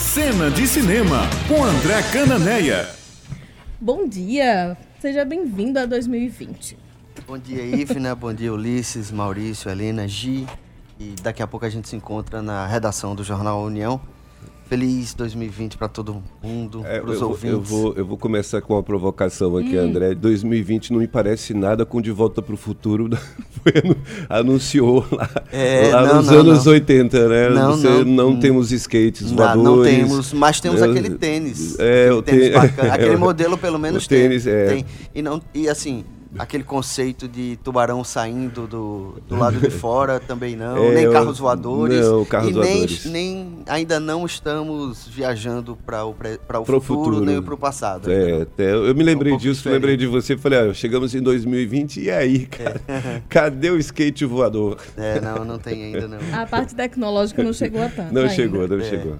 Cena de Cinema, com André Cananeia. Bom dia, seja bem-vindo a 2020. Bom dia, Ivna. Bom dia, Ulisses, Maurício, Helena, Gi. E daqui a pouco a gente se encontra na redação do Jornal União. Feliz 2020 para todo mundo, É, para os eu, vou- ouvintes. eu, vou, eu vou começar com uma provocação aqui, Hum. André. 2020 não me parece nada com De Volta para o Futuro. Anunciou lá, É, lá não, nos não, anos não. 80, né? Não, Você- não. temos skates Não, voadores. não temos, mas temos É, aquele tênis. é, aquele o tênis tê- bacana. Aquele é, o- modelo, pelo menos, o tênis, tem. é. tem. E, não, e assim, aquele conceito de tubarão saindo do, do lado de fora também não. É, nem eu- carros voadores. não, carros e nem, voadores. nem ainda não estamos viajando para o, pra o Pro futuro, futuro. nem para o passado. É, eu me lembrei É um pouco disso, lembrei de você. Falei, ah, chegamos em 2020 e aí, cara? Cadê o skate voador? É, não, não tem ainda não. A parte tecnológica não chegou a tanto. Não ainda. chegou, não É. chegou.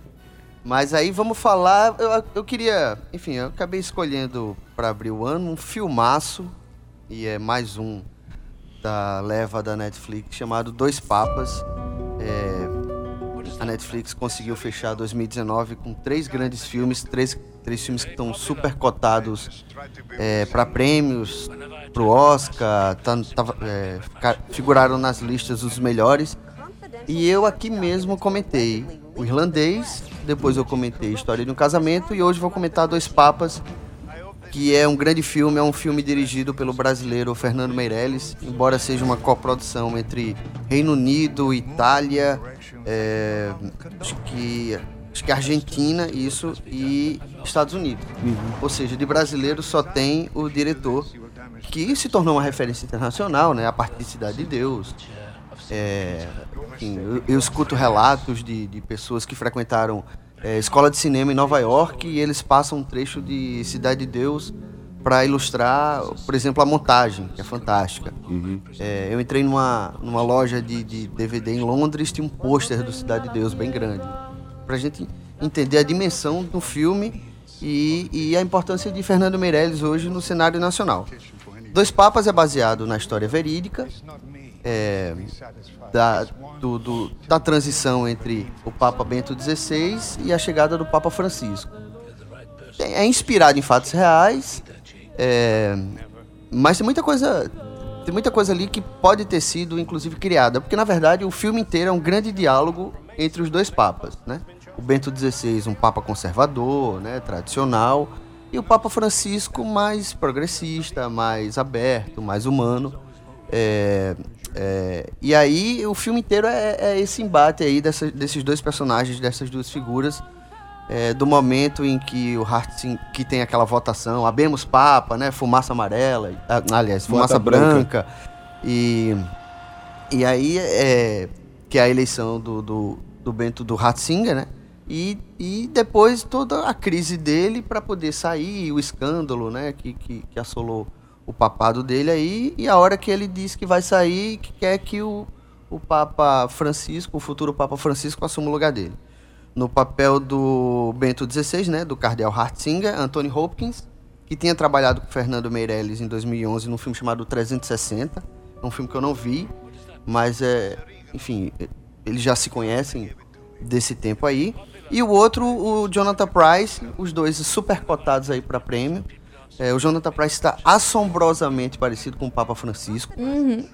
Mas aí vamos falar. Eu, eu queria. Enfim, eu acabei escolhendo para abrir o ano um filmaço. E é mais um da leva da Netflix chamado Dois Papas. É, a Netflix conseguiu fechar 2019 com três grandes filmes, três, três filmes que estão super cotados para prêmios, pro Oscar, tá, tava, é, figuraram nas listas dos melhores. E eu aqui mesmo comentei o irlandês, depois eu comentei História de um Casamento e hoje vou comentar Dois Papas, que é um grande filme, é um filme dirigido pelo brasileiro Fernando Meirelles, embora seja uma coprodução entre Reino Unido, Itália, é, acho que acho que Argentina, isso, e Estados Unidos. Ou seja, de brasileiro só tem o diretor, que se tornou uma referência internacional, né, a partir de Cidade de Deus, é, enfim, eu, eu escuto relatos de, de pessoas que frequentaram é, escola de cinema em Nova York e eles passam um trecho de Cidade de Deus para ilustrar, por exemplo, a montagem, que é fantástica. É, eu entrei numa, numa loja de, de DVD em Londres, tinha um pôster do Cidade de Deus bem grande. Pra gente entender a dimensão do filme e, e a importância de Fernando Meirelles hoje no cenário nacional. Dois Papas é baseado na história verídica, é, da, do- do- da transição entre o Papa Bento XVI e a chegada do Papa Francisco. É, inspirado em fatos reais, é, mas tem muita coisa tem muita coisa ali que pode ter sido inclusive criada, porque na verdade o filme inteiro é um grande diálogo entre os dois papas, né? O Bento XVI, um papa conservador, né, tradicional, e o Papa Francisco mais progressista, mais aberto, mais humano. É, é, e aí o filme inteiro é, é esse embate aí dessa- desses dois personagens, dessas duas figuras, é, do momento em que o Hartzing, que tem aquela votação, abemos Papa, né, fumaça amarela, ah, aliás, fumaça Fumaça branca, e, e aí é, que é a eleição do, do, do Bento do Ratzinger, né, e, e depois toda a crise dele para poder sair, o escândalo, né, que, que, que assolou o papado dele aí, e a hora que ele diz que vai sair, que quer que o, o Papa Francisco, o futuro Papa Francisco, assuma o lugar dele. No papel do Bento XVI, né, do cardeal Hartzinger, Anthony Hopkins, que tinha trabalhado com Fernando Meirelles em 2011 num filme chamado 360, é um filme que eu não vi, mas é, enfim, eles já se conhecem desse tempo aí. E o outro, o Jonathan Price, os dois super cotados aí para prêmio. É, o Jonathan Price está assombrosamente parecido com o Papa Francisco.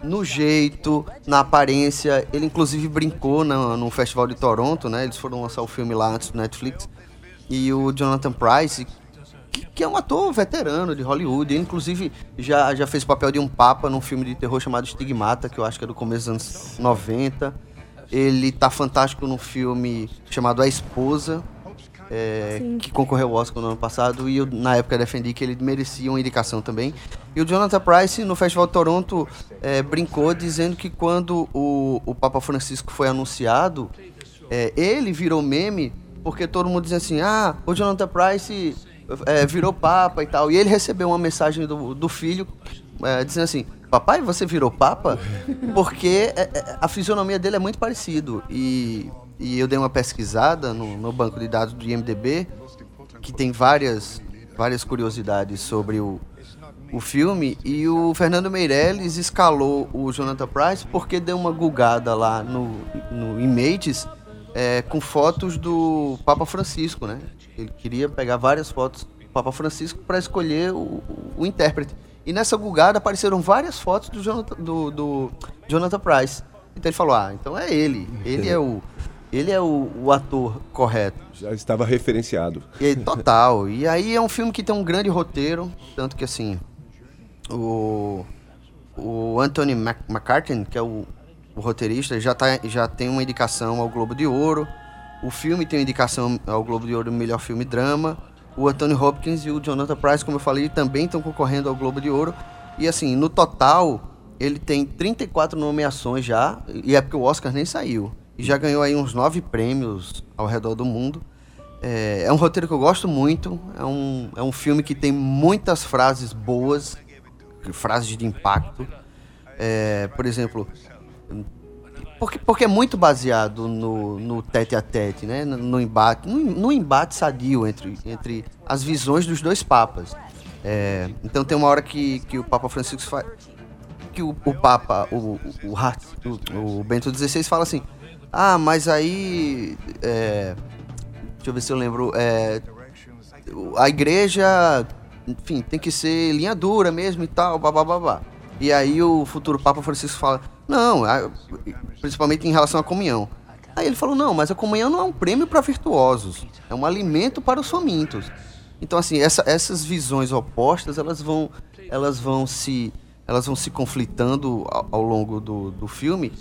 No jeito, na aparência. Ele inclusive brincou no, no Festival de Toronto, né? Eles foram lançar o filme lá antes do Netflix. E o Jonathan Price, que, que é um ator veterano de Hollywood, ele inclusive já, já fez o papel de um papa num filme de terror chamado Estigmata, que eu acho que é do começo dos anos 90. Ele tá fantástico num filme chamado A Esposa, é, que concorreu ao Oscar no ano passado, e eu na época defendi que ele merecia uma indicação também. E o Jonathan Price, no Festival de Toronto, é, brincou dizendo que quando o, o Papa Francisco foi anunciado, é, ele virou meme, porque todo mundo dizia assim, ah, o Jonathan Price é, virou Papa e tal. E ele recebeu uma mensagem do, do filho é, dizendo assim, papai, você virou Papa? Porque é, a fisionomia dele é muito parecido. E, e eu dei uma pesquisada no, no banco de dados do IMDB, que tem várias, várias curiosidades sobre o, o filme, e o Fernando Meirelles escalou o Jonathan Price porque deu uma gulgada lá no, no Images é, com fotos do Papa Francisco, né? Ele queria pegar várias fotos do Papa Francisco para escolher o, o, intérprete. E nessa bugada apareceram várias fotos do Jonathan, do, do Jonathan Price. Então ele falou: ah, então é ele. Ele é o, ele é o, o ator correto. Já estava referenciado. E, total. e aí é um filme que tem um grande roteiro, tanto que assim, o, o Anthony McCartney, que é o, o roteirista, já, tá, já tem uma indicação ao Globo de Ouro. O filme tem uma indicação ao Globo de Ouro melhor filme drama. O Anthony Hopkins e o Jonathan Price, como eu falei, também estão concorrendo ao Globo de Ouro. E assim, no total, ele tem 34 nomeações já, e é porque o Oscar nem saiu e já ganhou aí uns nove prêmios ao redor do mundo. É, é, um roteiro que eu gosto muito, é um, é um filme que tem muitas frases boas, frases de impacto. É, por exemplo, porque, porque é muito baseado no, no tete a tete, né? no, no embate, no, no, embate sadio entre, entre as visões dos dois papas. É, então tem uma hora que, que o Papa Francisco faz. Que o, o Papa, o, o, o, o Bento XVI fala assim: ah, mas aí. É, deixa eu ver se eu lembro. É, a igreja, enfim, tem que ser linha dura mesmo e tal, babá. E aí o futuro Papa Francisco fala: não, principalmente em relação à comunhão. Aí ele falou: não, mas a comunhão não é um prêmio para virtuosos, é um alimento para os famintos. Então, assim, essa, essas visões opostas, elas vão, elas vão se elas vão se conflitando ao, ao longo do, do filme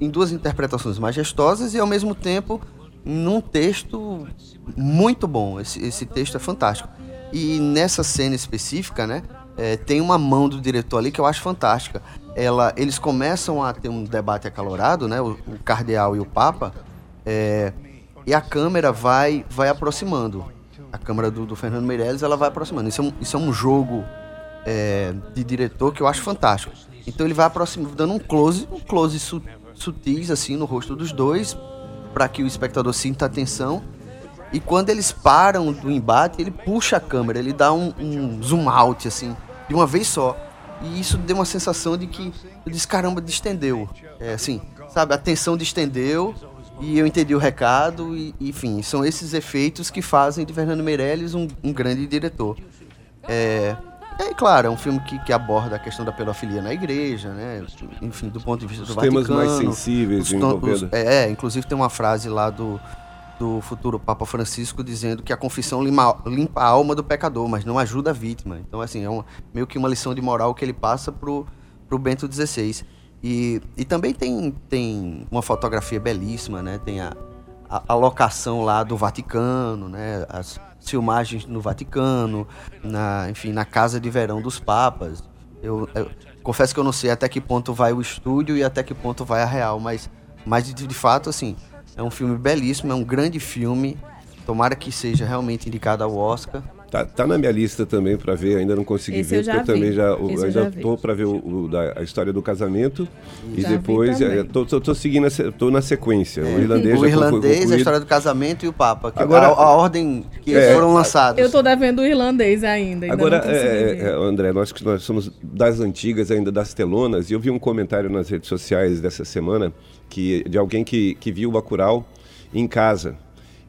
em duas interpretações majestosas e ao mesmo tempo num texto muito bom. Esse, esse texto é fantástico. E nessa cena específica, né, é, tem uma mão do diretor ali que eu acho fantástica. Ela, eles começam a ter um debate acalorado, né, o, o cardeal e o papa, é, e a câmera vai, vai aproximando. A câmera do, do Fernando Meirelles ela vai aproximando. Isso é um, isso é um jogo é, de diretor que eu acho fantástico. Então ele vai aproximando, dando um close, um close su sutis assim no rosto dos dois, para que o espectador sinta atenção. E quando eles param do embate, ele puxa a câmera, ele dá um, um zoom out assim, de uma vez só. E isso deu uma sensação de que eu disse, caramba, distendeu. É assim, sabe, a tensão distendeu e eu entendi o recado e, enfim, são esses efeitos que fazem de Fernando Meirelles um, um grande diretor. É, é claro, é um filme que, que aborda a questão da pedofilia na igreja, né? Enfim, do ponto de vista os do Vaticano. temas mais sensíveis os, os, é, é, inclusive tem uma frase lá do, do futuro Papa Francisco dizendo que a confissão limpa, limpa a alma do pecador, mas não ajuda a vítima. Então, assim, é uma, meio que uma lição de moral que ele passa pro, pro Bento XVI. E, e também tem, tem uma fotografia belíssima, né? Tem a, a, a locação lá do Vaticano, né? As, filmagens no Vaticano, na, enfim, na casa de verão dos papas. Eu, eu, confesso que eu não sei até que ponto vai o estúdio e até que ponto vai a real, mas, mas de, de fato, assim, é um filme belíssimo, é um grande filme. Tomara que seja realmente indicado ao Oscar. Tá, tá na minha lista também para ver, ainda não consegui Esse ver, eu porque eu também já, Esse eu já tô para ver o, o da, a história do casamento e Já vi depois é, tô, tô, tô seguindo, a tô na sequência. O irlandês É. o já foi irlandês, a história do casamento e o Papa. Que Agora- a, a ordem que eles É, foram lançados. Eu tô devendo o irlandês ainda. ainda Agora, é, ver. é, André, nós que nós somos das antigas ainda, das telonas, e eu vi um comentário nas redes sociais dessa semana que, de alguém que, que viu o Bacurau em casa.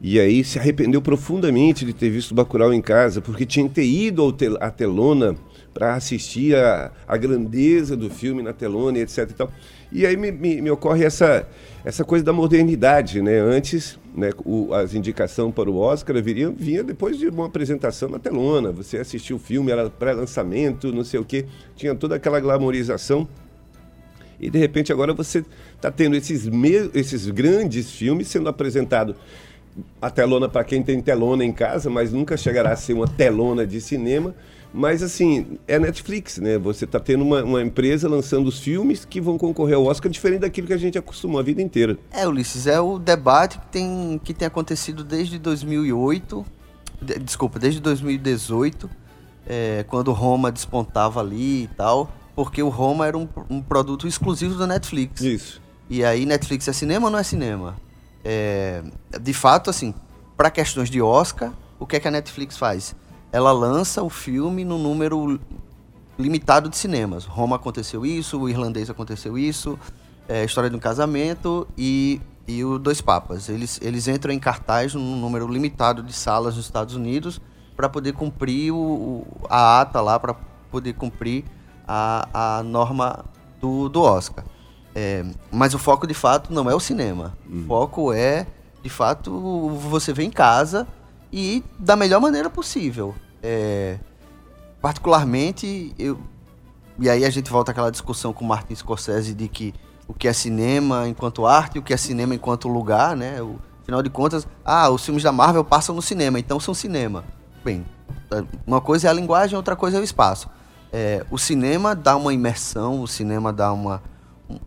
E aí se arrependeu profundamente de ter visto Bacurau em casa, porque tinha que ter ido tel- à telona para assistir a, a grandeza do filme na telona etc e tal. E aí me, me, me ocorre essa, essa coisa da modernidade, né? Antes, né, o, as indicações para o Oscar viriam, vinha depois de uma apresentação na telona. Você assistiu o filme, era pré-lançamento, não sei o quê, tinha toda aquela glamorização. E de repente agora você está tendo esses, esses grandes filmes sendo apresentados. A telona para quem tem telona em casa, mas nunca chegará a ser uma telona de cinema. Mas assim, é Netflix, né? Você está tendo uma, uma empresa lançando os filmes que vão concorrer ao Oscar, diferente daquilo que a gente acostumou a vida inteira. É, Ulisses, é o debate que tem, que tem acontecido desde 2008, de- desculpa, desde 2018, é, quando Roma despontava ali e tal, porque o Roma era um, um produto exclusivo da Netflix. Isso. E aí, Netflix é cinema ou não é cinema? É, de fato, assim, para questões de Oscar, o que é que a Netflix faz? Ela lança o filme no número limitado de cinemas. Roma aconteceu isso, o irlandês aconteceu isso, é, História de um Casamento e e o Dois Papas. Eles, eles entram em cartaz num número limitado de salas nos Estados Unidos para poder cumprir o, a ata lá, para poder cumprir a, a norma do, do Oscar. É, mas o foco de fato não é o cinema. O foco é, de fato, você ver em casa e da melhor maneira possível. É, particularmente, eu, e aí a gente volta àquela discussão com o Martin Scorsese de que o que é cinema enquanto arte e o que é cinema enquanto lugar, né? O, afinal de contas, ah, os filmes da Marvel passam no cinema, então são cinema. Bem, uma coisa é a linguagem, outra coisa é o espaço. É, o cinema dá uma imersão, o cinema dá uma,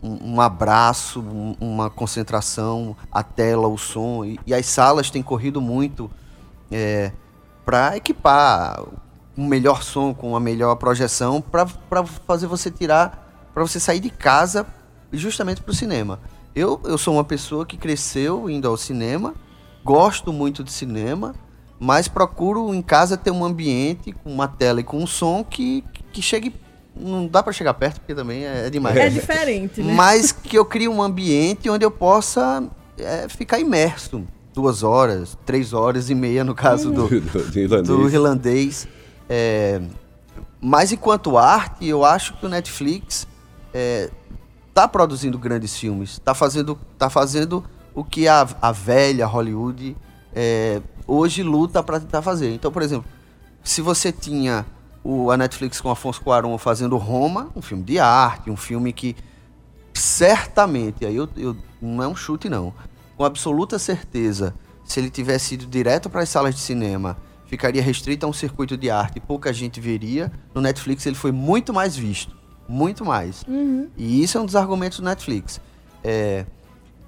um, abraço, um, uma concentração, a tela, o som. E, e as salas têm corrido muito é, para equipar um melhor som com uma melhor projeção para fazer você tirar, para você sair de casa justamente para o cinema. Eu, eu sou uma pessoa que cresceu indo ao cinema, gosto muito de cinema, mas procuro em casa ter um ambiente com uma tela e com um som que, que chegue não dá para chegar perto porque também é, é demais. É diferente, né? Mas que eu crie um ambiente onde eu possa é, ficar imerso duas horas, três horas e meia no caso do, do, irlandês. Do irlandês. É, mas enquanto arte, eu acho que o Netflix está é, produzindo grandes filmes, está fazendo, tá fazendo o que a, a velha Hollywood é, hoje luta para tentar fazer. Então, por exemplo, se você tinha o, a Netflix com Afonso Cuarón fazendo Roma, um filme de arte, um filme que certamente, aí eu, eu não é um chute não, com absoluta certeza, se ele tivesse ido direto para as salas de cinema, ficaria restrito a um circuito de arte e pouca gente veria. No Netflix ele foi muito mais visto, muito mais. Uhum. E isso é um dos argumentos do Netflix. É,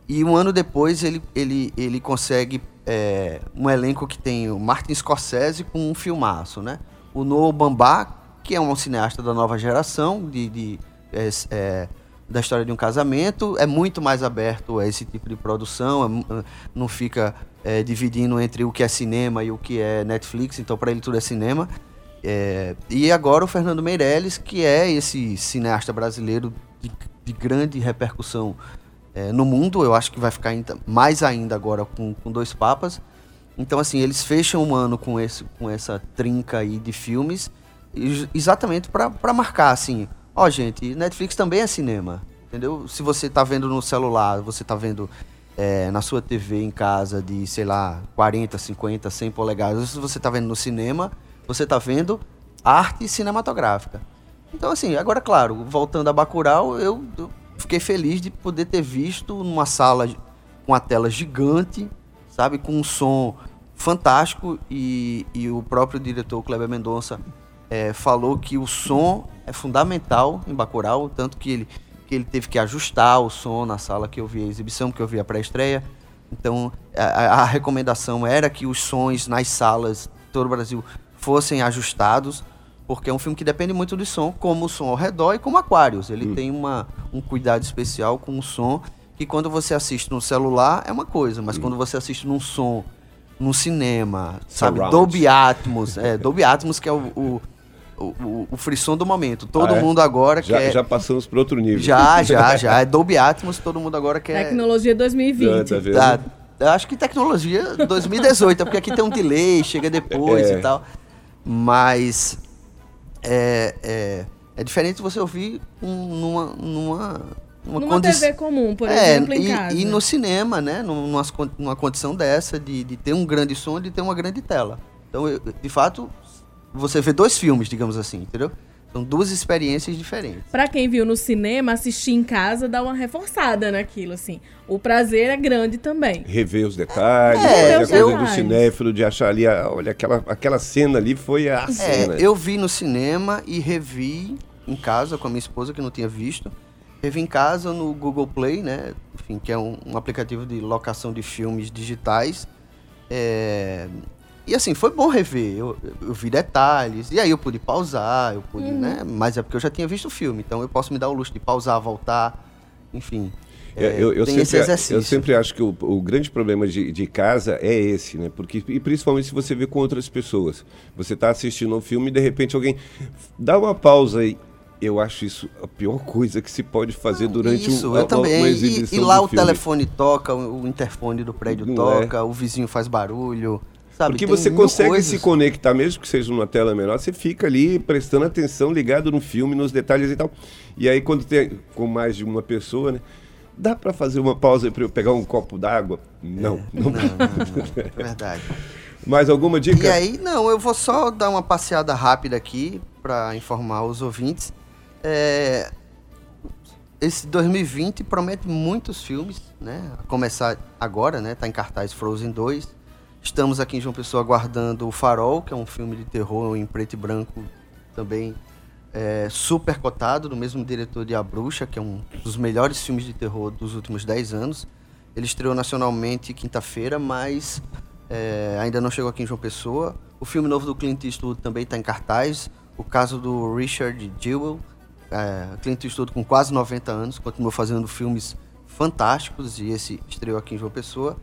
e um ano depois ele, ele, ele consegue é, um elenco que tem o Martin Scorsese com um filmaço, né? O Noah Bambá, que é um cineasta da nova geração, de, de é, é, da história de um casamento, é muito mais aberto a esse tipo de produção, é, não fica é, dividindo entre o que é cinema e o que é Netflix, então para ele tudo é cinema. É, e agora o Fernando Meirelles, que é esse cineasta brasileiro de, de grande repercussão é, no mundo, eu acho que vai ficar mais ainda agora com, com Dois Papas. Então, assim, eles fecham um ano com, esse, com essa trinca aí de filmes, exatamente para marcar, assim, ó, oh, gente, Netflix também é cinema, entendeu? Se você tá vendo no celular, você tá vendo é, na sua TV em casa de, sei lá, 40, 50, 100 polegadas, se você tá vendo no cinema, você tá vendo arte cinematográfica. Então, assim, agora, claro, voltando a Bacurau, eu, eu fiquei feliz de poder ter visto numa sala com a tela gigante, sabe, com um som fantástico e, e o próprio diretor Kleber Mendonça é, falou que o som é fundamental em Bacurau, tanto que ele, que ele teve que ajustar o som na sala que eu vi a exibição, que eu vi a pré-estreia. Então, a, a, recomendação era que os sons nas salas de todo o Brasil fossem ajustados, porque é um filme que depende muito do som, como o som ao redor e como Aquários. Ele hum. tem uma, um cuidado especial com o som, que quando você assiste no celular é uma coisa, mas hum. quando você assiste num som no cinema, sabe? Surround. Dolby Atmos, é, Dolby Atmos que é o, o o, o, frisson do momento. Todo ah, é? mundo agora já, quer. Já passamos para outro nível. Já, já, já. É Dolby Atmos, todo mundo agora quer. Tecnologia 2020. Ah, tá acho que tecnologia 2018, porque aqui tem um delay, chega depois é. e tal. Mas é, é, é diferente você ouvir um, numa, numa uma Numa condi... TV comum, por é, exemplo, em e, casa. E no cinema, né? Numa, numa condição dessa, de, de ter um grande som e de ter uma grande tela. Então, eu, de fato, você vê dois filmes, digamos assim, entendeu? São duas experiências diferentes. Para quem viu no cinema, assistir em casa dá uma reforçada naquilo, assim. O prazer é grande também. Rever os detalhes, é, fazer a coisa do cinéfilo, de achar ali, olha, aquela, aquela cena ali foi a é, cena. Eu vi no cinema e revi em casa com a minha esposa, que não tinha visto. Revi em casa no Google Play, né? Enfim, que é um, um aplicativo de locação de filmes digitais. É, e assim, foi bom rever. Eu, eu, vi detalhes. E aí eu pude pausar, eu pude, uhum. né? Mas é porque eu já tinha visto o filme, então eu posso me dar o luxo de pausar, voltar, enfim. É eu, eu, sempre, eu sempre acho que o, o grande problema de, de, casa é esse, né? Porque, e principalmente se você vê com outras pessoas. Você está assistindo um filme e de repente alguém dá uma pausa aí Eu acho isso a pior coisa que se pode fazer durante Isso, um, eu uma, também. uma E- exibição e, lá do o filme. telefone toca, o interfone do prédio Não toca, o vizinho faz barulho. Sabe? Porque você consegue coisas. se conectar, mesmo que seja numa tela menor, você fica ali prestando atenção, ligado no filme, nos detalhes e tal. E aí, quando tem com mais de uma pessoa, né? Dá pra fazer uma pausa para eu pegar um copo d'água? Não, não. Não, não, não, é verdade. Mais alguma dica? E aí, não, eu vou só dar uma passeada rápida aqui para informar os ouvintes. É, esse 2020 promete muitos filmes, né? A começar agora, né? Tá em cartaz Frozen 2. Estamos aqui em João Pessoa aguardando O Farol, que é um filme de terror em preto e branco também é, super cotado, do mesmo diretor de A Bruxa, que é um dos melhores filmes de terror dos últimos 10 anos. Ele estreou nacionalmente quinta-feira, mas é, ainda não chegou aqui em João Pessoa. O filme novo do Clint Eastwood também está em cartaz. O caso do Richard Jewell, é, Clint Eastwood com quase 90 anos, continuou fazendo filmes fantásticos e esse estreou aqui em João Pessoa.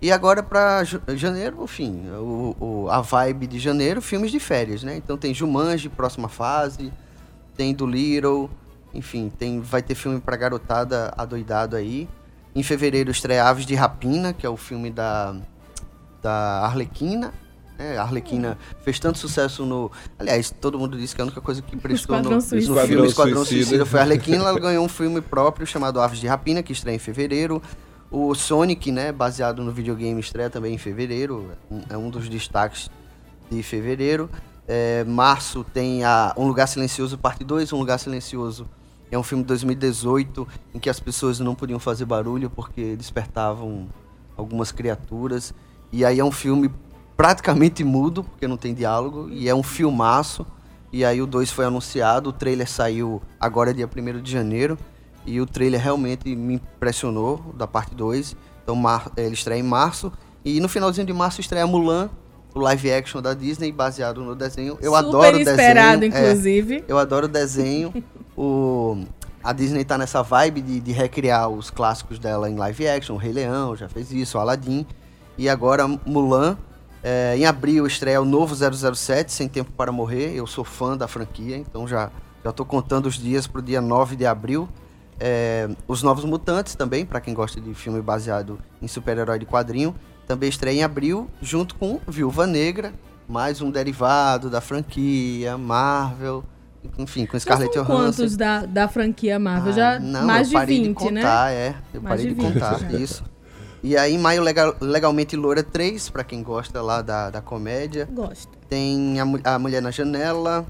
E agora para janeiro, enfim, o, o- a vibe de janeiro, filmes de férias, né? Então tem Jumanji, próxima fase, tem do Little, enfim, tem, vai ter filme pra garotada adoidado aí. Em fevereiro estreia Aves de Rapina, que é o filme da, da Arlequina. Né? a Arlequina fez tanto sucesso no. Aliás, todo mundo disse que a única coisa que prestou no, Esquadrão no Suicida. filme Esquadrão Esquadrão Suicida. Suicida foi a Arlequina. Ela ganhou um filme próprio chamado Aves de Rapina, que estreia em fevereiro. O Sonic, né, baseado no videogame, estreia também em fevereiro. É um dos destaques de fevereiro. É, março tem a Um Lugar Silencioso, parte 2. Um Lugar Silencioso é um filme de 2018 em que as pessoas não podiam fazer barulho porque despertavam algumas criaturas. E aí é um filme praticamente mudo, porque não tem diálogo, e é um filmaço. E aí o 2 foi anunciado, o trailer saiu agora dia 1 de janeiro. E o trailer realmente me impressionou, da parte 2. Então mar- ele estreia em março. E no finalzinho de março estreia Mulan, o live action da Disney, baseado no desenho. Eu Super adoro o esperado, desenho. é. inclusive. Eu adoro o desenho. o, a Disney tá nessa vibe de, de recriar os clássicos dela em live action. O Rei Leão já fez isso, o Aladdin. E agora Mulan. É, em abril estreia o novo 007, Sem Tempo para Morrer. Eu sou fã da franquia, então já, já tô contando os dias pro dia 9 de abril. É, os Novos Mutantes também, para quem gosta de filme baseado em super-herói de quadrinho. Também estreia em abril, junto com Viúva Negra, mais um derivado da franquia, Marvel, enfim, com Scarlett Johansson. quantos da, da franquia Marvel? Ah, Já não, mais eu de parei 20, de né? contar, é. Eu Mais parei de de, 20 contar, já. isso. E aí, em maio, legal, Legalmente Loura 3, pra quem gosta lá da, da comédia. Gosto. Tem a, a Mulher na Janela.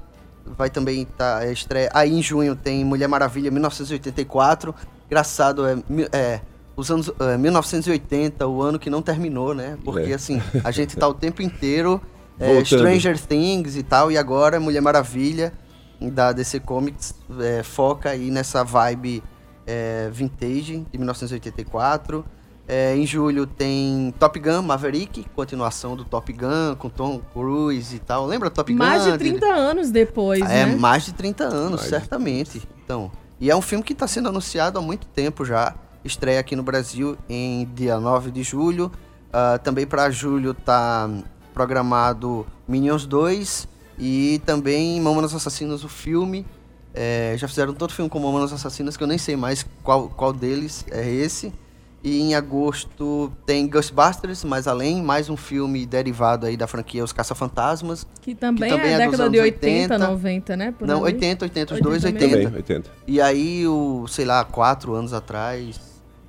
Vai também estar estreia. Aí em junho tem Mulher Maravilha 1984. Engraçado, é, é os anos é, 1980, o ano que não terminou, né? Porque É. assim, a gente tá o tempo inteiro é. Stranger Things e tal, e agora Mulher Maravilha da DC Comics é, foca aí nessa vibe é, vintage de 1984. É, em julho tem Top Gun Maverick, continuação do Top Gun com Tom Cruise e tal. Lembra Top Gun? Mais de 30 anos depois, É, né? mais de 30 anos, Mais de certamente. Então, e é um filme que está sendo anunciado há muito tempo já. Estreia aqui no Brasil em dia 9 de julho. Ah, também para julho tá programado Minions 2 e também Mamonas Assassinas, o filme. É, já fizeram todo filme com Mamonas Assassinas, que eu nem sei mais qual, qual deles é esse. E em agosto tem Ghostbusters, mais além, mais um filme derivado aí da franquia Os Caça-Fantasmas. Que também, que também é é década de 80, 80, 90, né? Por Não, ali. 80, 80, os 80 dois, mesmo. 80. Também, 80. E aí, o, sei lá, quatro anos atrás,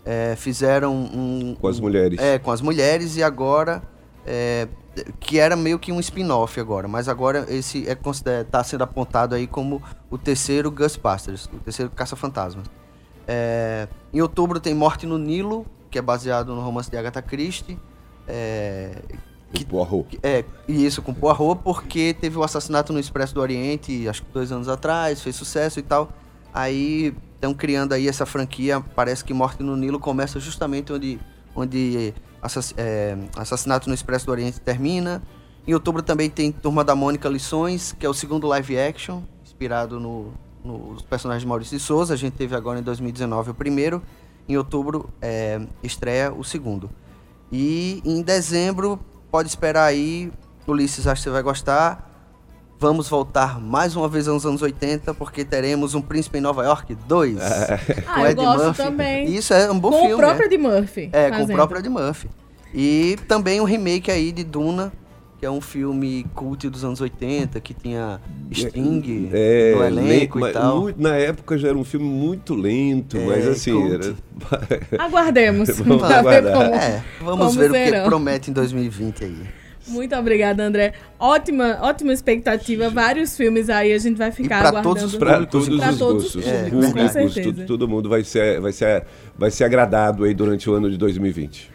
é, fizeram um. Com as mulheres. É, com as mulheres, e agora. é, que era meio que um spin-off agora, mas agora esse é consider- tá sendo apontado aí como o terceiro Ghostbusters, o terceiro Caça-Fantasmas. É, em outubro tem Morte no Nilo, que é baseado no romance de Agatha Christie. É, O Poirot. que- É, e isso com Poirot, porque teve o assassinato no Expresso do Oriente, acho que dois anos atrás, fez sucesso e tal. Aí estão criando aí essa franquia, parece que Morte no Nilo começa justamente onde, onde assass- é, Assassinato no Expresso do Oriente termina. Em outubro também tem Turma da Mônica Lições, que é o segundo live action, inspirado no, nos personagens de Maurício de Souza. A gente teve agora em 2019 o primeiro. Em outubro é, estreia o segundo. E em dezembro, pode esperar aí, Ulisses, acho que você vai gostar. Vamos voltar mais uma vez aos anos 80, porque teremos um Príncipe em Nova York 2. Ah, eu gosto também. Isso é um bom com filme. o próprio é. Ed Murphy. É, com o fazendo. próprio Ed Murphy. E também um remake aí de Duna, que é um filme cult dos anos 80, que tinha Sting É, no elenco le- e tal. muito- na época já era um filme muito lento, É, mas assim, cult. era... Aguardemos. Vamos pra ver aguardar. como. É, vamos como ver o que serão. promete em 2020 aí. Muito obrigada, André. Ótima, ótima expectativa. Vários filmes aí, a gente vai ficar pra aguardando. todos os Para todos Pra os todos os gostos, públicos, com públicos, certeza. tudo- todo mundo vai ser, vai, ser, vai ser agradado aí durante o ano de 2020.